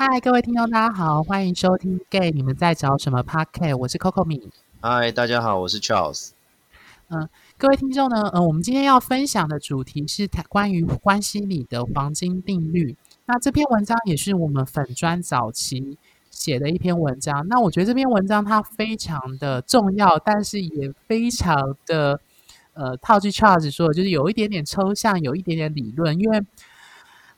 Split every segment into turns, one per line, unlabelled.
嗨，各位听众，大家好，欢迎收听《Gay 你们在找什么 p o c a s t 我是 Coco 米。
嗨，大家好，我是 Charles。
嗯，各位听众呢，嗯，我们今天要分享的主题是谈关于关系里的黄金定律。那这篇文章也是我们粉砖早期写的一篇文章。那我觉得这篇文章它非常的重要，但是也非常的呃，套句 Charles 说，就是有一点点抽象，有一点点理论，因为。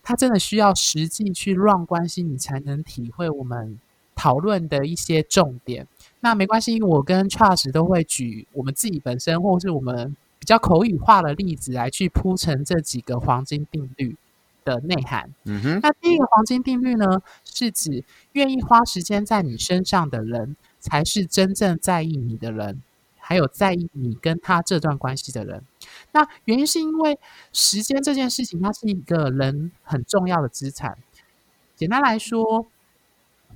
他真的需要实际去乱关系，你才能体会我们讨论的一些重点。那没关系，因为我跟 Charles 都会举我们自己本身或是我们比较口语化的例子来去铺陈这几个黄金定律的内涵。嗯哼。那第一个黄金定律呢，是指愿意花时间在你身上的人，才是真正在意你的人。还有在意你跟他这段关系的人，那原因是因为时间这件事情，它是一个人很重要的资产。简单来说，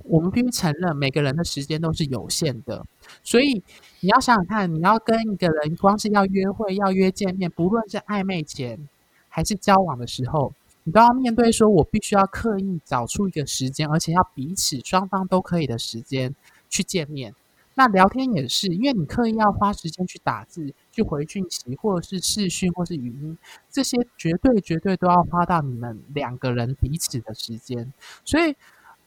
我们必须承认每个人的时间都是有限的，所以你要想想看，你要跟一个人光是要约会、要约见面，不论是暧昧前还是交往的时候，你都要面对说，我必须要刻意找出一个时间，而且要彼此双方都可以的时间去见面。那聊天也是，因为你刻意要花时间去打字、去回讯息，或者是视讯，或是语音，这些绝对绝对都要花到你们两个人彼此的时间。所以，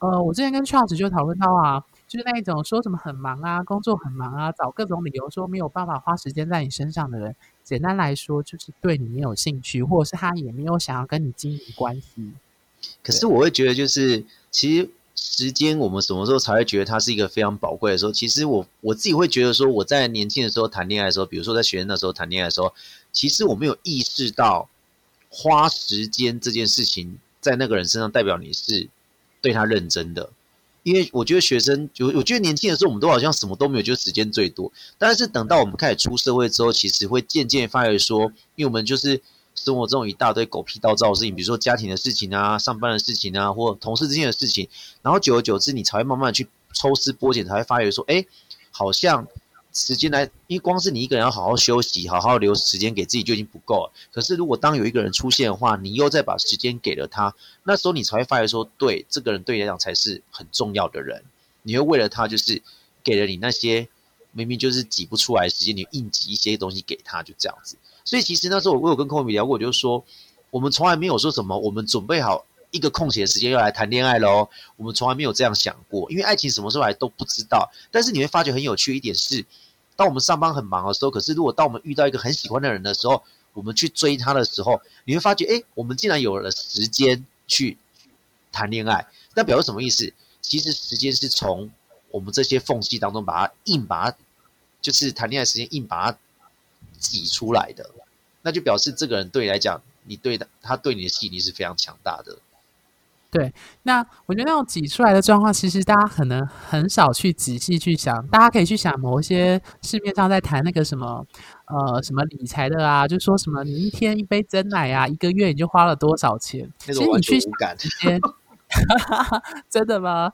呃，我之前跟 Charles 就讨论到啊，就是那一种说什么很忙啊，工作很忙啊，找各种理由说没有办法花时间在你身上的人，简单来说就是对你没有兴趣，或者是他也没有想要跟你经营关系。
可是我会觉得，就是其实。时间，我们什么时候才会觉得它是一个非常宝贵的时候？其实我我自己会觉得说，我在年轻的时候谈恋爱的时候，比如说在学生的时候谈恋爱的时候，其实我没有意识到花时间这件事情在那个人身上代表你是对他认真的。因为我觉得学生，我我觉得年轻的时候我们都好像什么都没有，就时间最多。但是等到我们开始出社会之后，其实会渐渐发觉说，因为我们就是。生活中一大堆狗屁倒灶的事情，比如说家庭的事情啊、上班的事情啊，或同事之间的事情，然后久而久之，你才会慢慢去抽丝剥茧，才会发觉说，哎，好像时间来，因为光是你一个人要好好休息、好好留时间给自己就已经不够了。可是如果当有一个人出现的话，你又再把时间给了他，那时候你才会发觉说，对，这个人对你来讲才是很重要的人。你会为了他，就是给了你那些明明就是挤不出来时间，你硬挤一些东西给他，就这样子。所以其实那时候我有跟空米聊过，我就说我们从来没有说什么，我们准备好一个空闲的时间要来谈恋爱喽。我们从来没有这样想过，因为爱情什么时候来都不知道。但是你会发觉很有趣一点是，当我们上班很忙的时候，可是如果当我们遇到一个很喜欢的人的时候，我们去追他的时候，你会发觉，哎，我们竟然有了时间去谈恋爱。那表示什么意思？其实时间是从我们这些缝隙当中把它硬把它，就是谈恋爱时间硬把它。挤出来的，那就表示这个人对你来讲，你对他他对你的吸引力是非常强大的。
对，那我觉得那种挤出来的状况，其实大家可能很少去仔细去想。大家可以去想某一些市面上在谈那个什么呃什么理财的啊，就说什么你一天一杯真奶啊，一个月你就花了多少钱？
其实你去想，
真的吗？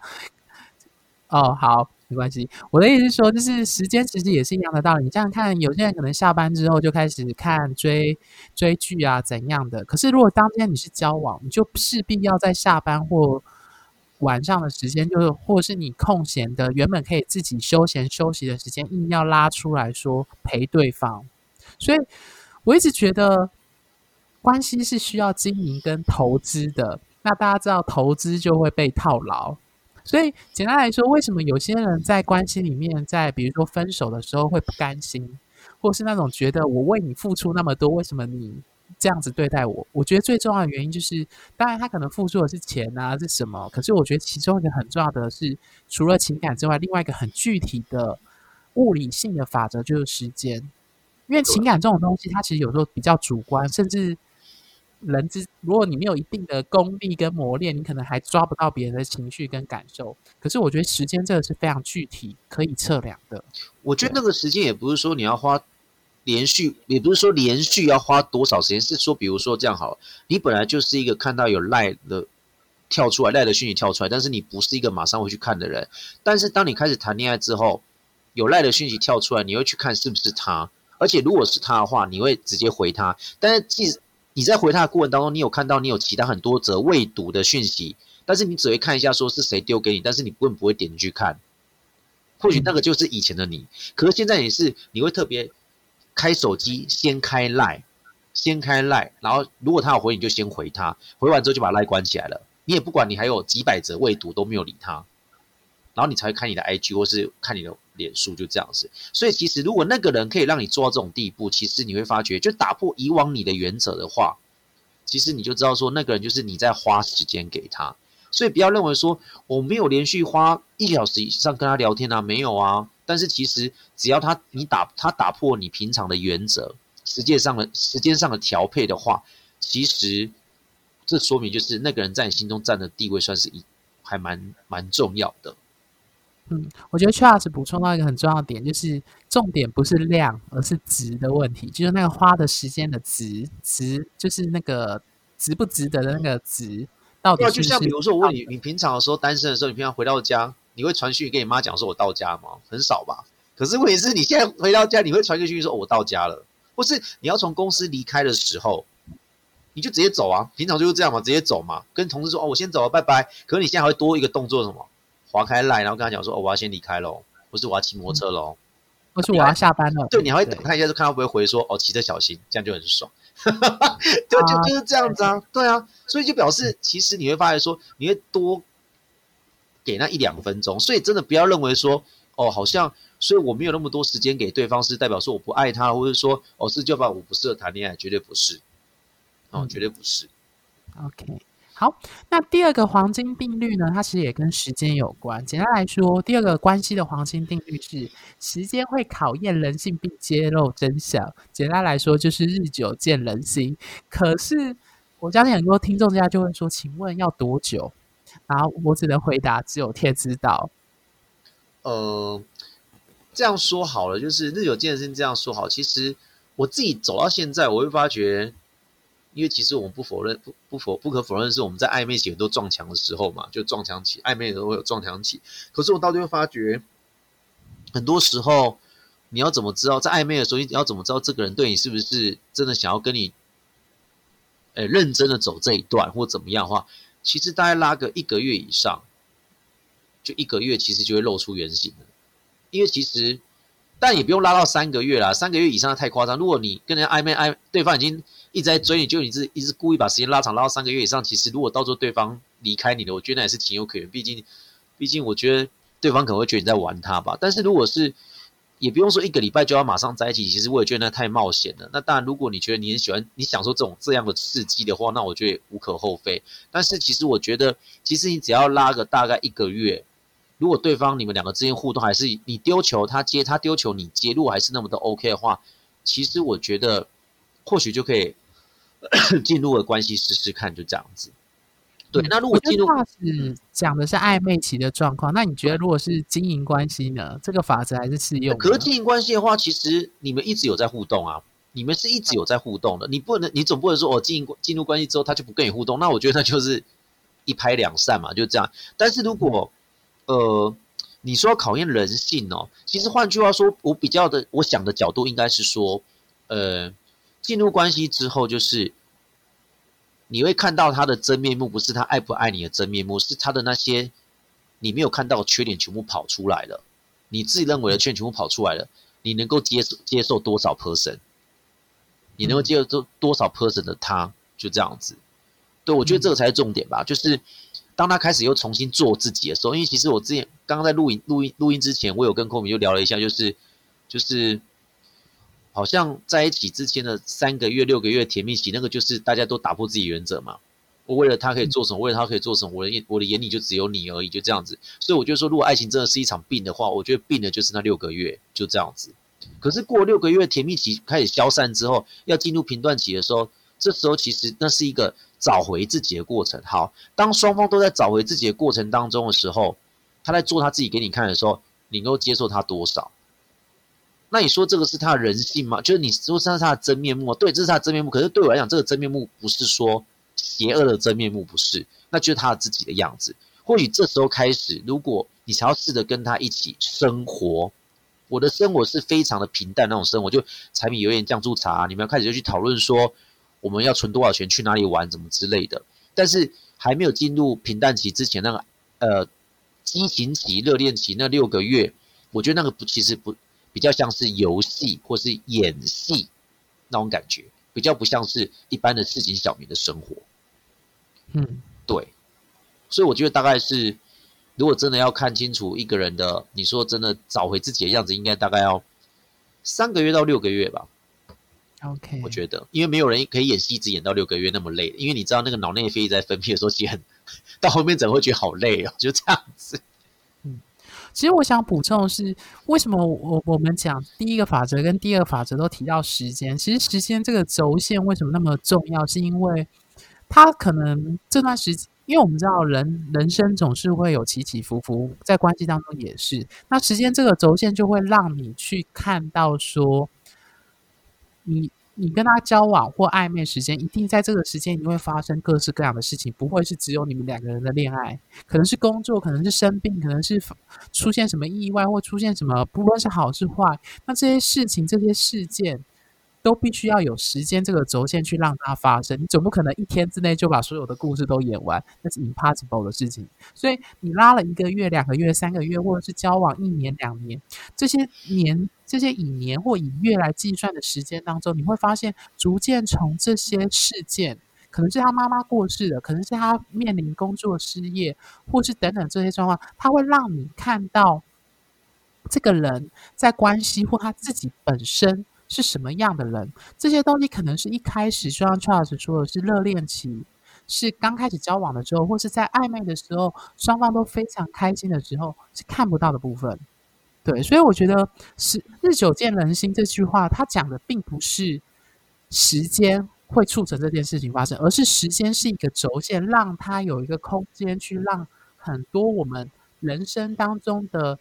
哦，好。没关系，我的意思是说，就是时间其实也是一样的道理。你这样看，有些人可能下班之后就开始看追追剧啊，怎样的？可是如果当天你是交往，你就势必要在下班或晚上的时间，就是或是你空闲的原本可以自己休闲休息的时间，硬要拉出来说陪对方。所以我一直觉得关系是需要经营跟投资的。那大家知道，投资就会被套牢。所以简单来说，为什么有些人在关系里面，在比如说分手的时候会不甘心，或是那种觉得我为你付出那么多，为什么你这样子对待我？我觉得最重要的原因就是，当然他可能付出的是钱啊，是什么？可是我觉得其中一个很重要的是，除了情感之外，另外一个很具体的物理性的法则就是时间。因为情感这种东西，它其实有时候比较主观，甚至。人之，如果你没有一定的功力跟磨练，你可能还抓不到别人的情绪跟感受。可是我觉得时间这个是非常具体可以测量的。
我觉得那个时间也不是说你要花连续，也不是说连续要花多少时间，是说比如说这样好了，你本来就是一个看到有赖的跳出来，赖的讯息跳出来，但是你不是一个马上会去看的人。但是当你开始谈恋爱之后，有赖的讯息跳出来，你会去看是不是他，而且如果是他的话，你会直接回他。但是即使你在回他的过程当中，你有看到你有其他很多则未读的讯息，但是你只会看一下说是谁丢给你，但是你根本不会点进去看。或许那个就是以前的你，可是现在你是你会特别开手机先开赖，先开赖，然后如果他有回你就先回他，回完之后就把赖关起来了，你也不管你还有几百则未读都没有理他，然后你才会看你的 IG 或是看你的脸书就这样子。所以其实如果那个人可以让你做到这种地步，其实你会发觉就打破以往你的原则的话，其实你就知道说那个人就是你在花时间给他。所以不要认为说我没有连续花一小时以上跟他聊天啊，没有啊。但是其实只要他你打他打破你平常的原则，时间上的时间上的调配的话，其实这说明就是那个人在你心中占的地位算是一还蛮蛮重要的。
嗯，我觉得 Charles 补充到一个很重要的点，就是重点不是量，而是值的问题，就是那个花的时间的值，值就是那个值不值得的那个值。
对，就像比如说，我问你，你平常的时候单身的时候，你平常回到家，你会传讯跟你妈讲说“我到家”吗？很少吧。可是问题是你现在回到家，你会传个讯说“我到家了”，或是你要从公司离开的时候，你就直接走啊？平常就是这样嘛，直接走嘛，跟同事说“哦，我先走了，拜拜”。可是你现在还会多一个动作，什么？划开赖，然后跟他讲说“哦，我要先离开喽”，或是“我要骑摩托车喽”，
或是“我要下班了”。
对，你还会等他一下，就看他会不会回说“哦，骑车小心”，这样就很爽。对，就就是这样子啊，对啊，所以就表示其实你会发现说，你会多给那一两分钟，所以真的不要认为说，哦，好像所以我没有那么多时间给对方，是代表说我不爱他，或者说哦是就把我不适合谈恋爱，绝对不是，哦，绝对不是。
OK。好，那第二个黄金定律呢？它其实也跟时间有关。简单来说，第二个关系的黄金定律是：时间会考验人性并揭露真相。简单来说，就是日久见人心。可是，我相信很多听众家就会说：“请问要多久？”然后我只能回答：“只有天知道。”
呃，这样说好了，就是日久见人心。这样说好，其实我自己走到现在，我会发觉。因为其实我们不否认，不不否不可否认是我们在暧昧期很多撞墙的时候嘛，就撞墙期，暧昧的时候会有撞墙期。可是我到最后发觉，很多时候你要怎么知道在暧昧的时候，你要怎么知道这个人对你是不是真的想要跟你，呃，认真的走这一段或怎么样的话，其实大概拉个一个月以上，就一个月其实就会露出原形了。因为其实，但也不用拉到三个月啦，三个月以上太夸张。如果你跟人家暧昧暧，对方已经。一直在追你，就你是一直故意把时间拉长，拉到三个月以上。其实如果到时候对方离开你了，我觉得那也是情有可原。毕竟，毕竟我觉得对方可能会觉得你在玩他吧。但是如果是，也不用说一个礼拜就要马上在一起，其实我也觉得那太冒险了。那当然，如果你觉得你很喜欢，你享受这种这样的刺激的话，那我觉得无可厚非。但是其实我觉得，其实你只要拉个大概一个月，如果对方你们两个之间互动还是你丢球他接，他丢球你接，如果还是那么的 OK 的话，其实我觉得或许就可以。进入了关系试试看，就这样子。对，那如果进入
是讲的是暧昧期的状况，那你觉得如果是经营关系呢？这个法则还是适用？
可是经营关系的话，其实你们一直有在互动啊，你们是一直有在互动的。你不能，你总不能说我经营进入关系之后，他就不跟你互动。那我觉得那就是一拍两散嘛，就这样。但是如果呃，你说考验人性哦，其实换句话说，我比较的，我想的角度应该是说，呃。进入关系之后，就是你会看到他的真面目，不是他爱不爱你的真面目，是他的那些你没有看到的缺点全部跑出来了。你自己认为的缺点全部跑出来了，你能够接受接受多少 person？你能够接受多多少 person 的他？就这样子。对，我觉得这个才是重点吧。就是当他开始又重新做自己的时候，因为其实我之前刚刚在录音录音录音之前，我有跟寇敏就聊了一下，就是就是。好像在一起之前的三个月、六个月甜蜜期，那个就是大家都打破自己原则嘛。我为了他可以做什么，为了他可以做什么，我的眼我的眼里就只有你而已，就这样子。所以我就说，如果爱情真的是一场病的话，我觉得病的就是那六个月，就这样子。可是过六个月甜蜜期开始消散之后，要进入平断期的时候，这时候其实那是一个找回自己的过程。好，当双方都在找回自己的过程当中的时候，他在做他自己给你看的时候，你能够接受他多少？那你说这个是他的人性吗？就是你说这是他的真面目，对，这是他真面目。可是对我来讲，这个真面目不是说邪恶的真面目，不是，那就是他自己的样子。或许这时候开始，如果你想要试着跟他一起生活，我的生活是非常的平淡那种生活，就柴米油盐酱醋茶，你们要开始就去讨论说，我们要存多少钱，去哪里玩，怎么之类的。但是还没有进入平淡期之前，那个呃激情期、热恋期那六个月，我觉得那个不其实不比较像是游戏或是演戏那种感觉，比较不像是一般的市井小民的生活。
嗯，
对，所以我觉得大概是，如果真的要看清楚一个人的，你说真的找回自己的样子，应该大概要三个月到六个月吧。
OK，
我觉得，因为没有人可以演戏一直演到六个月那么累，因为你知道那个脑内啡在分泌的时候，其实很 到后面怎么会觉得好累哦，就这样子。
其实我想补充的是，为什么我我们讲第一个法则跟第二个法则都提到时间？其实时间这个轴线为什么那么重要？是因为它可能这段时，因为我们知道人人生总是会有起起伏伏，在关系当中也是。那时间这个轴线就会让你去看到说，你你跟他交往或暧昧时间，一定在这个时间你会发生各式各样的事情，不会是只有你们两个人的恋爱，可能是工作，可能是生病，可能是出现什么意外或出现什么，不论是好是坏，那这些事情、这些事件都必须要有时间这个轴线去让它发生。你总不可能一天之内就把所有的故事都演完，那是 impossible 的事情。所以你拉了一个月、两个月、三个月，或者是交往一年、两年，这些年、这些以年或以月来计算的时间当中，你会发现，逐渐从这些事件。可能是他妈妈过世了，可能是他面临工作失业，或是等等这些状况，他会让你看到这个人在关系或他自己本身是什么样的人。这些东西可能是一开始，就像 Charles 说的是热恋期，是刚开始交往的时候，或是在暧昧的时候，双方都非常开心的时候，是看不到的部分。对，所以我觉得是“日久见人心”这句话，它讲的并不是时间。会促成这件事情发生，而是时间是一个轴线，让它有一个空间去让很多我们人生当中的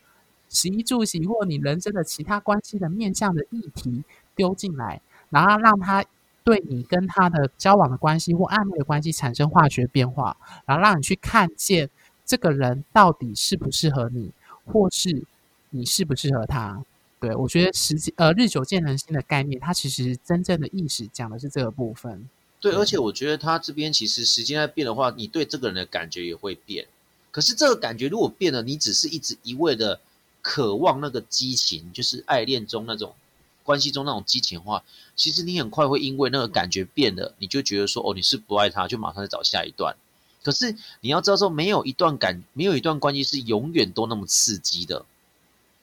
食衣住行，或你人生的其他关系的面向的议题丢进来，然后让他对你跟他的交往的关系或暧昧的关系产生化学变化，然后让你去看见这个人到底适不适合你，或是你适不适合他。对，我觉得时间呃日久见人心的概念，它其实真正的意识讲的是这个部分。
对，而且我觉得他这边其实时间在变的话，你对这个人的感觉也会变。可是这个感觉如果变了，你只是一直一味的渴望那个激情，就是爱恋中那种关系中那种激情的话，其实你很快会因为那个感觉变了，你就觉得说哦你是不爱他，就马上再找下一段。可是你要知道说，没有一段感，没有一段关系是永远都那么刺激的。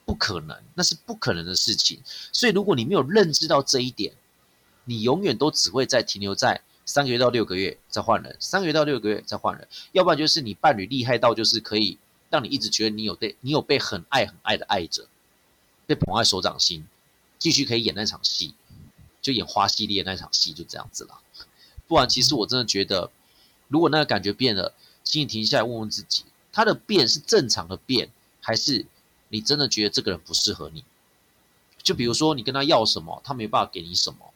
不可能，那是不可能的事情。所以，如果你没有认知到这一点，你永远都只会在停留在三个月到六个月再换人，三个月到六个月再换人，要不然就是你伴侣厉害到就是可以让你一直觉得你有被你有被很爱很爱的爱着，被捧在手掌心，继续可以演那场戏，就演花系列那场戏就这样子了。不然，其实我真的觉得，如果那个感觉变了，请你停下来问问自己，他的变是正常的变，还是？你真的觉得这个人不适合你？就比如说你跟他要什么，他没办法给你什么，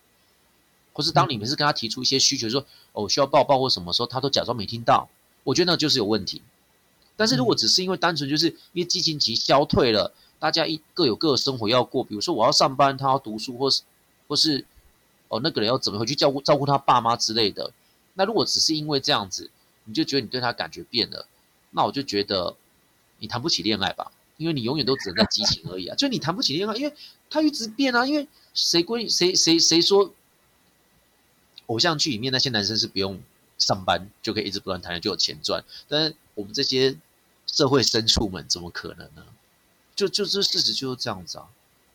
或是当你每次跟他提出一些需求，说哦需要抱抱或什么时候，他都假装没听到，我觉得那就是有问题。但是如果只是因为单纯就是因为激情期消退了，大家一各有各的生活要过，比如说我要上班，他要读书，或是或是哦那个人要怎么回去照顾照顾他爸妈之类的，那如果只是因为这样子，你就觉得你对他感觉变了，那我就觉得你谈不起恋爱吧。因为你永远都只能在激情而已啊！就你谈不起恋爱，因为他一直变啊。因为谁规谁谁谁说偶像剧里面那些男生是不用上班就可以一直不断谈恋爱就有钱赚？但是我们这些社会深处们怎么可能呢？就就是事实就是这样子啊。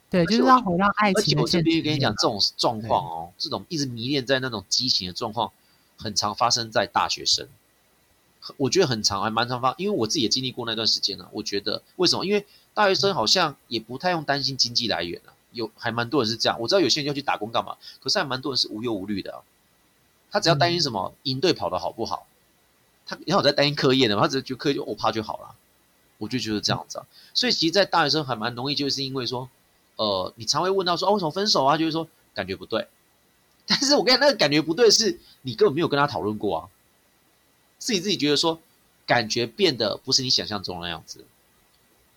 对，就是要回到爱情。
而且我这边跟你讲，这种状况哦，这种一直迷恋在那种激情的状况，很常发生在大学生。我觉得很长，还蛮长发，因为我自己也经历过那段时间呢。我觉得为什么？因为大学生好像也不太用担心经济来源啊，有还蛮多人是这样。我知道有些人要去打工干嘛，可是还蛮多人是无忧无虑的啊。他只要担心什么营队跑得好不好，他然后在担心课业的嘛，他只是就课业就我怕就好了。我就觉得这样子啊。所以其实，在大学生还蛮容易，就是因为说，呃，你常会问到说，哦，为什么分手啊？就是说感觉不对。但是我跟你，那个感觉不对，是你根本没有跟他讨论过啊。是你自己觉得说，感觉变得不是你想象中的样子，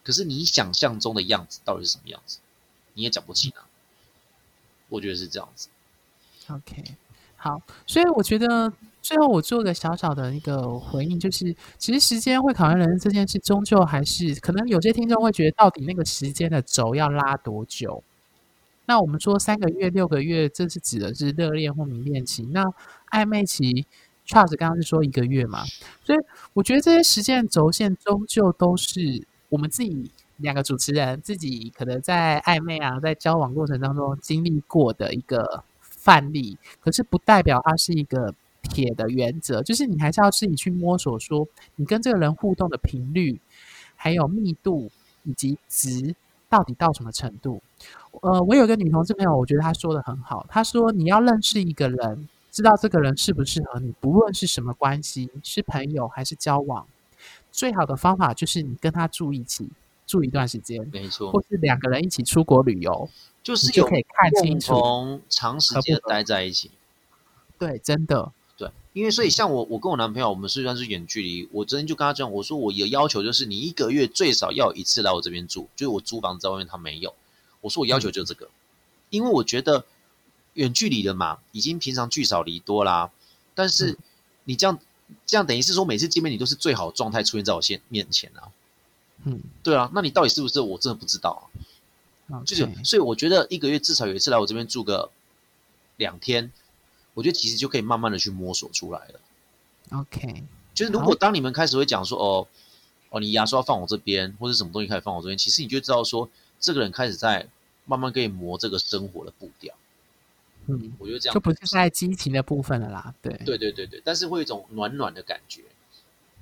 可是你想象中的样子到底是什么样子，你也讲不清啊。我觉得是这样子。
OK，好，所以我觉得最后我做个小小的一个回应，就是其实时间会考验人这件事，终究还是可能有些听众会觉得，到底那个时间的轴要拉多久？那我们说三个月、六个月，这是指的是热恋或迷恋期。那暧昧期，Charles 刚刚是说一个月嘛？所以我觉得这些时间轴线终究都是我们自己两个主持人自己可能在暧昧啊，在交往过程当中经历过的一个。范例，可是不代表它是一个铁的原则，就是你还是要自己去摸索，说你跟这个人互动的频率，还有密度以及值到底到什么程度。呃，我有个女同志朋友，我觉得她说的很好，她说你要认识一个人，知道这个人适不适合你，不论是什么关系，是朋友还是交往，最好的方法就是你跟他住一起，住一段时间，
没错，
或是两个人一起出国旅游。
就是
就可以看清楚，
长时间待在一起。
对，真的
对，因为所以像我，我跟我男朋友，我们虽然是远距离，我昨天就跟他讲，我说我有要求，就是你一个月最少要一次来我这边住，就是我租房子在外面，他没有。我说我要求就这个，因为我觉得远距离的嘛，已经平常聚少离多啦。但是你这样这样等于是说，每次见面你都是最好的状态出现在我现面前啊。嗯，对啊，那你到底是不是？我真的不知道啊。就是，所以我觉得一个月至少有一次来我这边住个两天，我觉得其实就可以慢慢的去摸索出来了。
OK，
就是如果当你们开始会讲说，哦哦，你牙刷放我这边，或者什么东西开始放我这边，其实你就知道说，这个人开始在慢慢可以磨这个生活的步调。嗯，我觉得这样
就不是在激情的部分了啦。对，
对对对对，但是会有一种暖暖的感觉。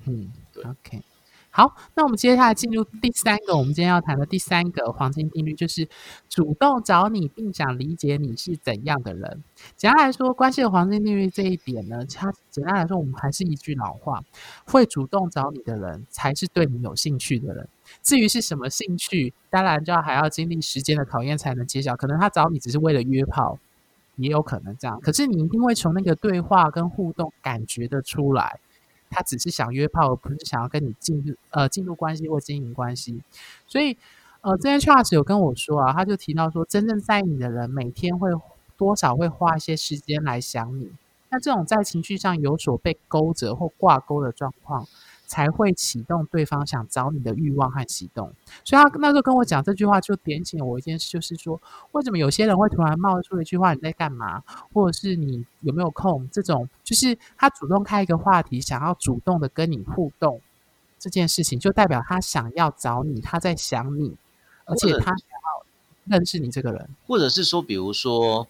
嗯，对，OK。好，那我们接下来进入第三个，我们今天要谈的第三个黄金定律，就是主动找你，并想理解你是怎样的人。简单来说，关系的黄金定律这一点呢，它简单来说，我们还是一句老话：会主动找你的人，才是对你有兴趣的人。至于是什么兴趣，当然就要还要经历时间的考验才能揭晓。可能他找你只是为了约炮，也有可能这样。可是你一定会从那个对话跟互动感觉得出来。他只是想约炮，而不是想要跟你进入呃进入关系或经营关系。所以，呃，之前 Charles 有跟我说啊，他就提到说，真正在意你的人，每天会多少会花一些时间来想你。那这种在情绪上有所被勾着或挂钩的状况。才会启动对方想找你的欲望和启动，所以他那时候跟我讲这句话，就点醒我一件事，就是说，为什么有些人会突然冒出一句话，你在干嘛，或者是你有没有空？这种就是他主动开一个话题，想要主动的跟你互动，这件事情就代表他想要找你，他在想你，而且他想要认识你这个人，
或者是说，比如说，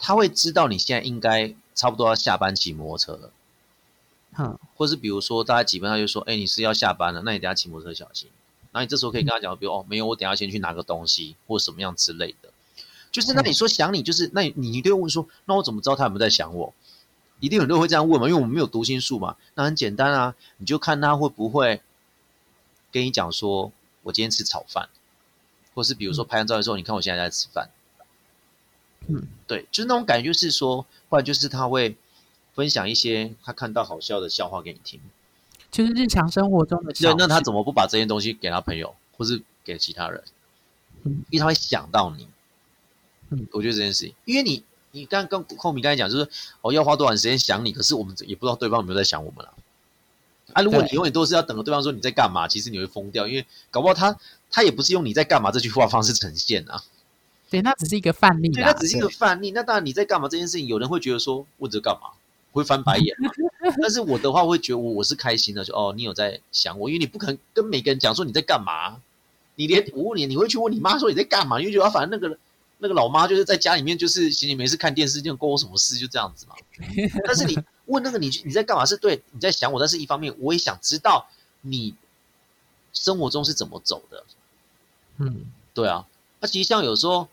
他会知道你现在应该差不多要下班骑摩托车了。嗯，或是比如说，大家几分他就说，哎，你是要下班了，那你等下骑摩托车小心。那你这时候可以跟他讲，比如哦，没有，我等下先去拿个东西，或什么样之类的。就是那你说想你，就是那你你就问说，那我怎么知道他有没有在想我？一定很多人会这样问嘛，因为我们没有读心术嘛。那很简单啊，你就看他会不会跟你讲说，我今天吃炒饭，或是比如说拍完照的时候，你看我现在在吃饭。嗯，对，就是那种感觉，就是说，不然就是他会。分享一些他看到好笑的笑话给你听，
就是日常生活中的。对，
那他怎么不把这些东西给他朋友，或是给其他人？嗯，因为他会想到你。嗯，我觉得这件事情，因为你，你刚刚寇明刚才讲，就是哦，要花多长时间想你，可是我们也不知道对方有没有在想我们了。啊，如果你永远都是要等着对方说你在干嘛，其实你会疯掉，因为搞不好他他也不是用你在干嘛这句话方式呈现啊。
对，那只是一个范例。
对，那只是一个范例。那当然你在干嘛这件事情，有人会觉得说问这干嘛？会翻白眼，但是我的话会觉得我我是开心的，就哦，你有在想我，因为你不可能跟每个人讲说你在干嘛，你连我问你，你会去问你妈说你在干嘛？因为觉得反正那个那个老妈就是在家里面就是闲闲没事看电视，就关我什么事就这样子嘛。但是你问那个你你在干嘛是对你在想我，但是一方面我也想知道你生活中是怎么走的。嗯，对啊，那其实像有时候。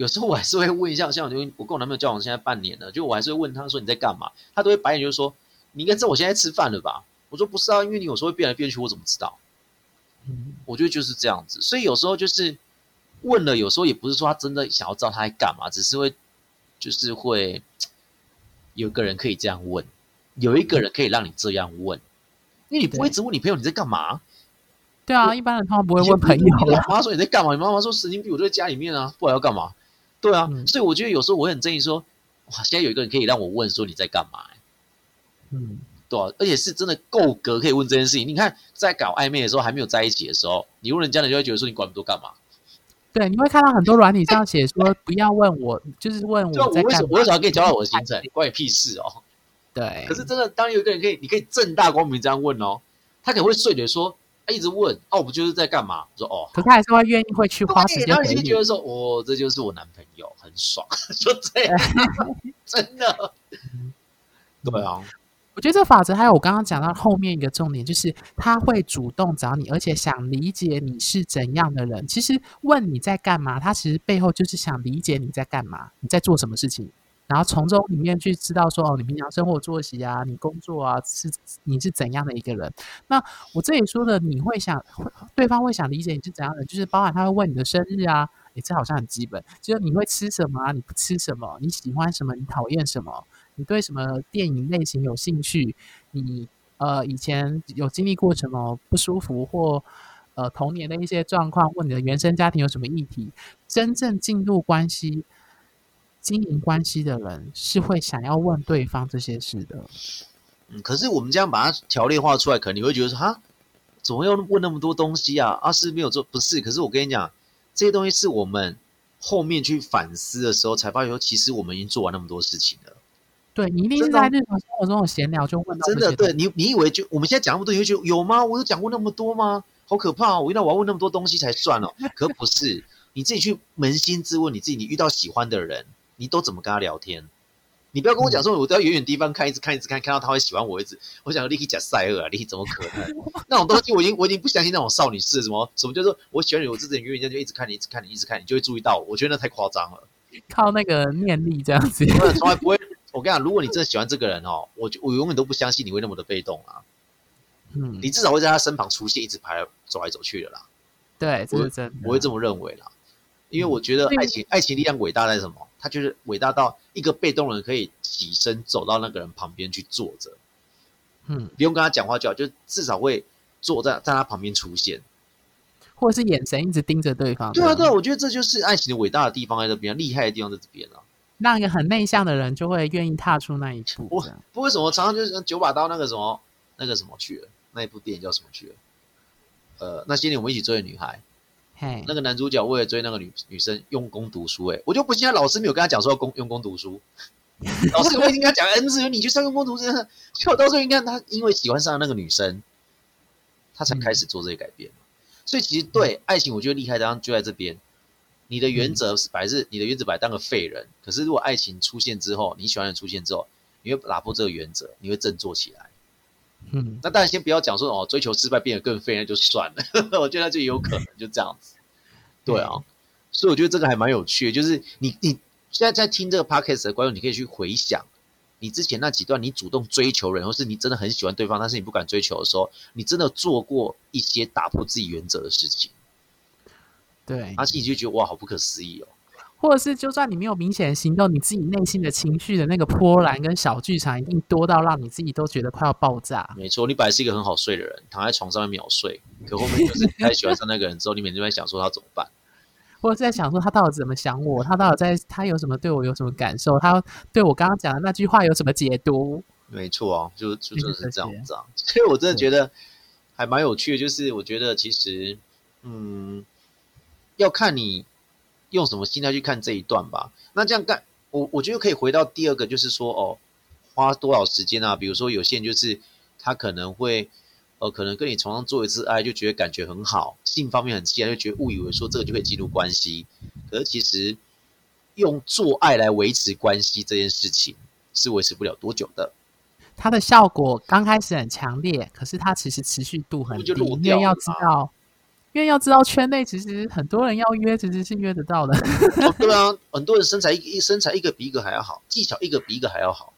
有时候我还是会问一下，像我我跟我男朋友交往现在半年了，就我还是会问他说你在干嘛，他都会白眼，就是说你应该知道我现在吃饭了吧？我说不是啊，因为你有时候会变来变去，我怎么知道？我觉得就是这样子，所以有时候就是问了，有时候也不是说他真的想要知道他在干嘛，只是会就是会有个人可以这样问，有一个人可以让你这样问，因为你不会只问你朋友你在干嘛。
对啊，一般人他们不会问朋友。
我妈说你在干嘛？你妈妈说神经病，我就在家里面啊，不然要干嘛？对啊，所以我觉得有时候我很正义说，哇，现在有一个人可以让我问说你在干嘛、欸
嗯，
对啊、而且是真的够格可以问这件事情。你看，在搞暧昧的时候还没有在一起的时候，你问人家，人就会觉得说你管那么多干嘛？
对，你会看到很多软体上写说不要问我，就是问我在干嘛
我为什么我。为什么要跟你交代我的行程？关你屁事哦！
对，
可是真的，当有一个人可以，你可以正大光明这样问哦，他可能会顺着说，他一直问，哦，我不就是在干嘛？我说哦，
可他还是会愿意会去花时
对然后
间回你。
你就觉得说，哦，这就是我男朋友，很爽，就这样，真的，对啊，
我觉得这法则还有我刚刚讲到后面一个重点，就是他会主动找你，而且想理解你是怎样的人。其实问你在干嘛，他其实背后就是想理解你在干嘛，你在做什么事情，然后从中里面去知道说哦，你平常生活作息啊，你工作啊是你是怎样的一个人。那我这里说的，你会想对方会想理解你是怎样的，就是包含他会问你的生日啊，诶，这好像很基本，就是你会吃什么啊，你不吃什么，你喜欢什么，你讨厌什么。你对什么电影类型有兴趣？你呃以前有经历过什么不舒服或呃童年的一些状况，或你的原生家庭有什么议题？真正进入关系、经营关系的人是会想要问对方这些事的。
嗯，可是我们这样把它条列化出来，可能你会觉得说，哈，怎么要问那么多东西啊？啊，是没有做，不是？可是我跟你讲，这些东西是我们后面去反思的时候才发现，说其实我们已经做完那么多事情了。
对你一定是在日常生活中有闲聊就问到
真的，对你，你以为就我们现在讲那么多，你会觉得有吗？我有讲过那么多吗？好可怕、哦！我原来我要问那么多东西才算哦。可不是，你自己去扪心自问，你自己，你遇到喜欢的人，你都怎么跟他聊天？你不要跟我讲说，我都要远远地方看，一直看，一直看，看到他会喜欢我，一直我想立刻讲塞尔啊，立刻怎么可能？那种东西我已经我已经不相信那种少女式什么什么叫做我喜欢你，我这人远远就一直看你，一直看你，一直看你，就会注意到我。我觉得那太夸张了。
靠那个念力这样子。
我从来不会。我跟你讲，如果你真的喜欢这个人哦，我就我永远都不相信你会那么的被动啊。
嗯，
你至少会在他身旁出现，一直排走来走去的啦。
对，这
我
是真的。
我会这么认为啦，因为我觉得爱情爱情力量伟大在什么？它就是伟大到一个被动人可以起身走到那个人旁边去坐着，
嗯，
不用跟他讲话就好，就至少会坐在在他旁边出现。
或者是眼神一直盯着对方。
对啊，对啊，我觉得这就是爱情的伟大的地方在这边，厉害的地方在这边啊。
让一个很内向的人就会愿意踏出那一步。
我不为什么常常就是九把刀那个什么那个什么去了，那一部电影叫什么去了？呃，那些年我们一起追的女孩，
嘿，
那个男主角为了追那个女女生用功读书、欸，哎，我就不信他老师没有跟他讲说要功用功读书。老师我已经跟他讲 N 次，你就是要用功读书。结果到最后，应该他因为喜欢上那个女生，他才开始做这些改变。所以其实对爱情，我觉得厉害的地方就在这边。你的原则是摆是你的原则摆当个废人，可是如果爱情出现之后，你喜欢的人出现之后，你会打破这个原则，你会振作起来。
嗯，
那当然先不要讲说哦，追求失败变得更废，那就算了。我觉得那就有可能就这样子。对啊，所以我觉得这个还蛮有趣的，就是你你现在在听这个 podcast 的观众，你可以去回想你之前那几段你主动追求人，或是你真的很喜欢对方，但是你不敢追求的时候，你真的做过一些打破自己原则的事情，
对，
而且你就觉得哇，好不可思议哦。
或者是就算你没有明显的行动，你自己内心的情绪的那个波澜跟小剧场，一定多到让你自己都觉得快要爆炸。
没错，你本来是一个很好睡的人，躺在床上面秒睡，可后面就是 开始喜欢上那个人之后，你每天都在想说他怎么办。
或者是在想说他到底怎么想我，他到底在他有什么对我有什么感受，他对我刚刚讲的那句话有什么解读？
没错啊，就就真的是这样
就是
子啊，所以我真的觉得还蛮有趣的。就是我觉得其实，嗯，要看你用什么心态去看这一段吧。那这样干，我我觉得可以回到第二个，就是说哦，花多少时间啊？比如说有些人就是他可能会。呃，可能跟你床上做一次爱，就觉得感觉很好，性方面很自然，就觉得误以为说这个就可以进入关系。可是其实用做爱来维持关系这件事情是维持不了多久的。
它的效果刚开始很强烈，可是它其实持续度很低，因为要知道，因为要知道圈内其实很多人要约，其实是约得到的。
哦，对啊，很多人身材一一身材一个比一个还要好，技巧一个比一个还要好。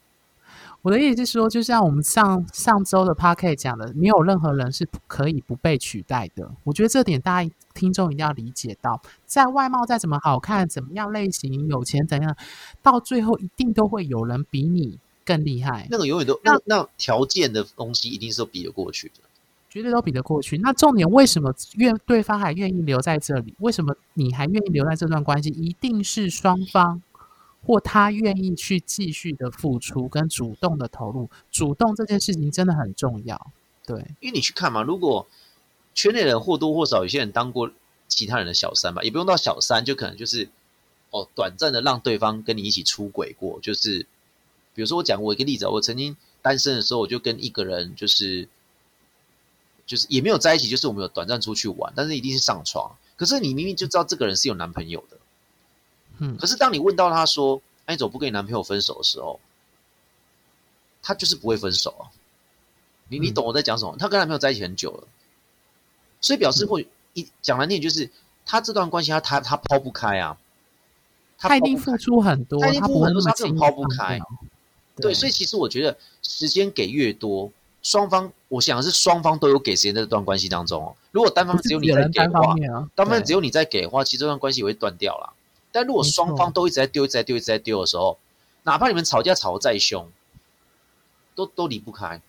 我的意思是说，就像我们上上周的 p a r k e 讲的，没有任何人是可以不被取代的。我觉得这点大家听众一定要理解到，在外貌再怎么好看，怎么样类型，有钱怎样，到最后一定都会有人比你更厉害，
那个永远都那那条件的东西一定是都比得过去的。
绝对都比得过去。那重点为什么愿对方还愿意留在这里？为什么你还愿意留在这段关系？一定是双方或他愿意去继续的付出跟主动的投入，主动这件事情真的很重要。对，
因为你去看嘛，如果圈内人或多或少有些人当过其他人的小三吧，也不用到小三，就可能就是哦，短暂的让对方跟你一起出轨过。就是比如说我讲过一个例子，我曾经单身的时候，我就跟一个人就是就是也没有在一起，就是我们有短暂出去玩，但是一定是上床。可是你明明就知道这个人是有男朋友的。
嗯，
可是当你问到他说：“哎，你怎么不跟你男朋友分手？”的时候，他就是不会分手啊。你你懂我在讲什么？他跟男朋友在一起很久了，所以表示或一讲难听就是他这段关系他他他抛不开啊。
他一定付出很多，
他一定付出很多，他
根
本抛不开。对，所以其实我觉得时间给越多，双方我想是双方都有给时间在这段关系当中哦。如果单方只有你在给的话，单方只有你在给的话，其实这段关系也会断掉了。但如果双方都一直在丢、一直在丢、一直在丢的时候，哪怕你们吵架吵得再凶，都都离不开。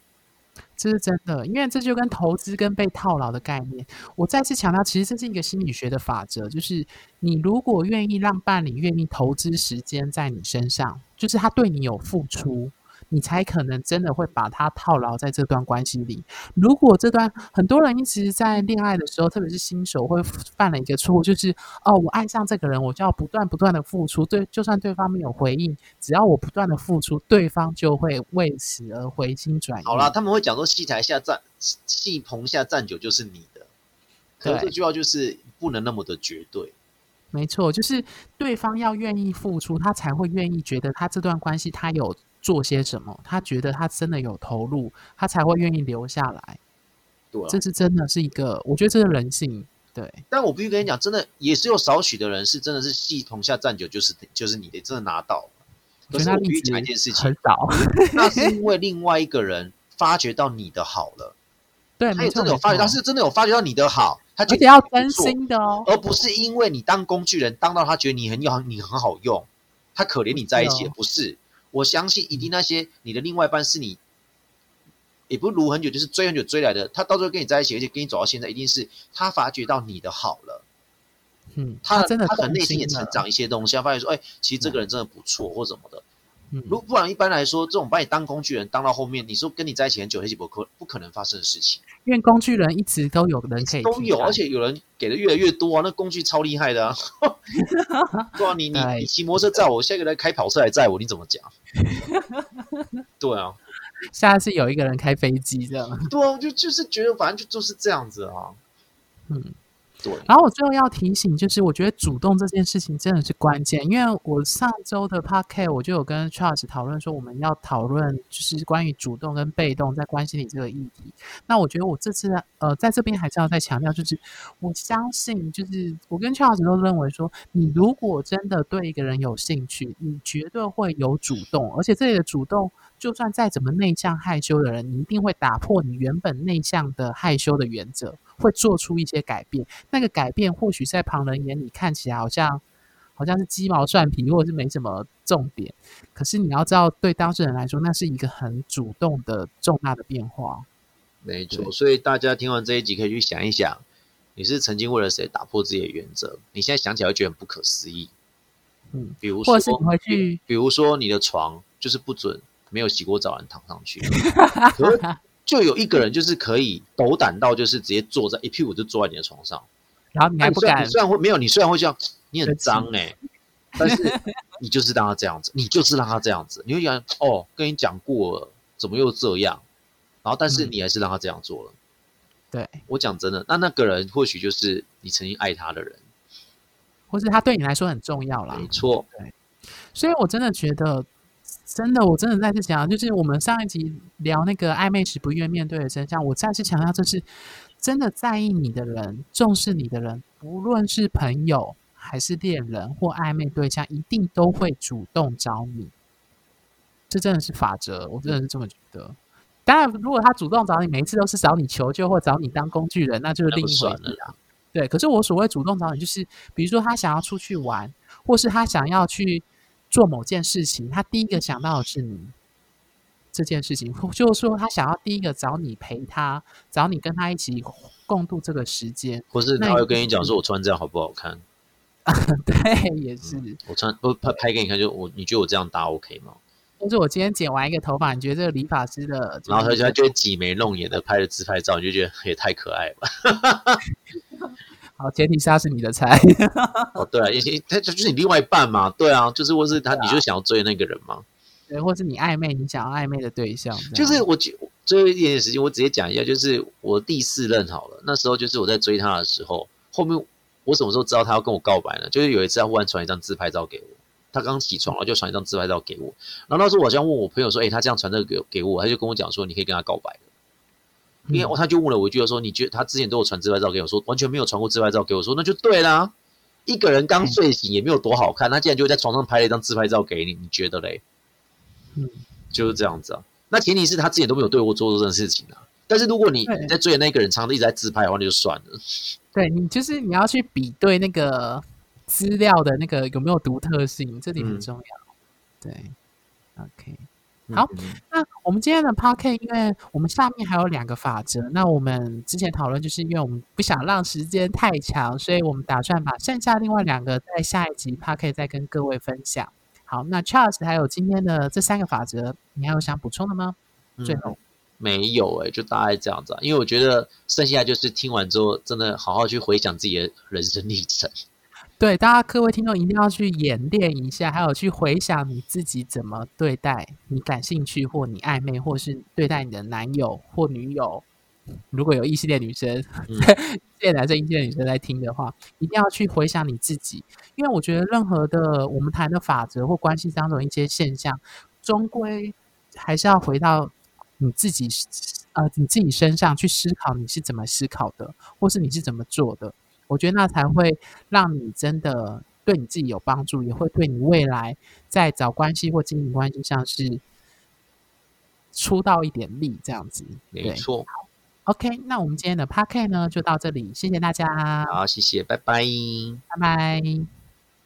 这是真的，因为这就跟投资跟被套牢的概念。我再次强调，其实这是一个心理学的法则，就是你如果愿意让伴侣愿意投资时间在你身上，就是他对你有付出。你才可能真的会把他套牢在这段关系里。如果这段很多人一直在恋爱的时候，特别是新手，会犯了一个错误，就是哦，我爱上这个人，我就要不断不断的付出。对，就算对方没有回应，只要我不断的付出，对方就会为此而回心转意。
好了，他们会讲说，戏台下站，戏棚下站久就是你的。可是这句话就是不能那么的绝对。
没错，就是对方要愿意付出，他才会愿意觉得他这段关系他有。做些什么？他觉得他真的有投入，他才会愿意留下来。
对，
这是真的是一个，我觉得这是人性。对，
但我必须跟你讲，真的也是有少许的人是真的是系统下站久，就是就是你得真的拿到。可是我必须讲一件事情，
很少，
那 是因为另外一个人发觉到你的好了。
对，
他也真的有发觉，他是真的有发觉到你的好，他
觉得要真心的哦，
而不是因为你当工具人当到他觉得你很有你很好用，他可怜你在一起，不是。我相信一定那些你的另外一半是你，也不如很久，就是追很久追来的。他到最后跟你在一起，而且跟你走到现在，一定是他发觉到你的好了。
嗯，
他
真的，
他可能内心也成长一些东西，他发现说，哎，其实这个人真的不错，或什么的。如不然，一般来说，这种把你当工具人当到后面，你说跟你在一起很久，那是不可不可能发生的事情。
因为工具人一直都有人可以
都有，而且有人给的越来越多啊，那工具超厉害的啊。对啊，你你你骑摩托车载我，下一个人开跑车来载我，你怎么讲？对啊，
下次有一个人开飞机这样。
对啊，就就是觉得反正就就是这样子啊。嗯。
然后我最后要提醒，就是我觉得主动这件事情真的是关键，因为我上周的 p o c a s t 我就有跟 Charles 讨论说，我们要讨论就是关于主动跟被动在关系里这个议题。那我觉得我这次呃在这边还是要再强调，就是我相信，就是我跟 Charles 都认为说，你如果真的对一个人有兴趣，你绝对会有主动，而且这里的主动。就算再怎么内向害羞的人，你一定会打破你原本内向的害羞的原则，会做出一些改变。那个改变或许在旁人眼里看起来好像好像是鸡毛蒜皮，或者是没什么重点。可是你要知道，对当事人来说，那是一个很主动的重大的变化。
没错，所以大家听完这一集，可以去想一想，你是曾经为了谁打破自己的原则？你现在想起来会觉得很不可思议。
嗯，
比如说，
或是你会去，
比如说你的床就是不准。没有洗过澡，人躺上去，就有一个人就是可以斗胆到，就是直接坐在一屁股就坐在你的床上，
然后你还不敢，
虽然会没有，你虽然会这样，你很脏哎，但是你就是让他这样子，你就是让他这样子，你会想哦，跟你讲过了，怎么又这样？然后但是你还是让他这样做了。
对
我讲真的，那那个人或许就是你曾经爱他的人，
或是他对你来说很重要啦。
没错，
对，所以我真的觉得。真的，我真的再次强调，就是我们上一集聊那个暧昧时不愿面对的真相，我再次强调，这是真的在意你的人、重视你的人，不论是朋友还是恋人或暧昧对象，一定都会主动找你。这真的是法则，我真的是这么觉得。当然，如果他主动找你，每一次都是找你求救或找你当工具人，那就是另一回事了。对，可是我所谓主动找你，就是比如说他想要出去玩，或是他想要去。做某件事情，他第一个想到的是你这件事情，就是说他想要第一个找你陪他，找你跟他一起共度这个时间，
不是他会跟你讲说：“我穿这样好不好看？”
对，也是。
我穿我拍拍给你看，就我你觉得我这样搭 OK 吗？
就是我今天剪完一个头发，你觉得这个理发师的，
然后他就他就会挤眉弄眼的拍了自拍照，你就觉得也太可爱了。
好，前提是他是你的菜。
哦，对啊，也他就是你另外一半嘛，对啊，就是或是他，你就想要追那个人嘛，
对，或是你暧昧，你想要暧昧的对象，
就是我最最后一点点时间，我直接讲一下，就是我第四任好了，那时候就是我在追他的时候，后面我什么时候知道他要跟我告白呢？就是有一次他忽然传一张自拍照给我，他刚起床了就传一张自拍照给我，然后那时候我好像问我朋友说，哎，他这样传这个给给我，他就跟我讲说，你可以跟他告白因为他就问了我一句说，你觉得他之前都有传自拍照给我，说完全没有传过自拍照给我，说那就对啦。一个人刚睡醒也没有多好看，他竟然就在床上拍了一张自拍照给你，你觉得嘞？
嗯，
就是这样子啊。那前提是他之前都没有对我做过这件事情啊。但是如果你你在追的那个人常常一直在自拍的话，那就算了。
对你就是你要去比对那个资料的那个有没有独特性，这点很重要。对，OK。好，那我们今天的 p o c a s t 因为我们下面还有两个法则，那我们之前讨论就是因为我们不想让时间太长，所以我们打算把剩下另外两个在下一集 p o c a s t 再跟各位分享。好，那 Charles 还有今天的这三个法则，你还有想补充的吗？最后
没有哎，就大概这样子，啊因为我觉得剩下就是听完之后，真的好好去回想自己的人生历程。
对，大家各位听众一定要去演练一下，还有去回想你自己怎么对待你感兴趣或你暧昧，或是对待你的男友或女友。如果有异性恋女生、异性恋男生、异性恋女生在听的话，一定要去回想你自己，因为我觉得任何的我们谈的法则或关系当中一些现象，终归还是要回到你自己呃你自己身上去思考你是怎么思考的，或是你是怎么做的。我觉得那才会让你真的对你自己有帮助，也会对你未来在找关系或经营关系上是出到一点力，这样子。
没错。
OK，那我们今天的 p a r k 呢就到这里，谢谢大家。
好，谢谢，拜拜，
拜拜。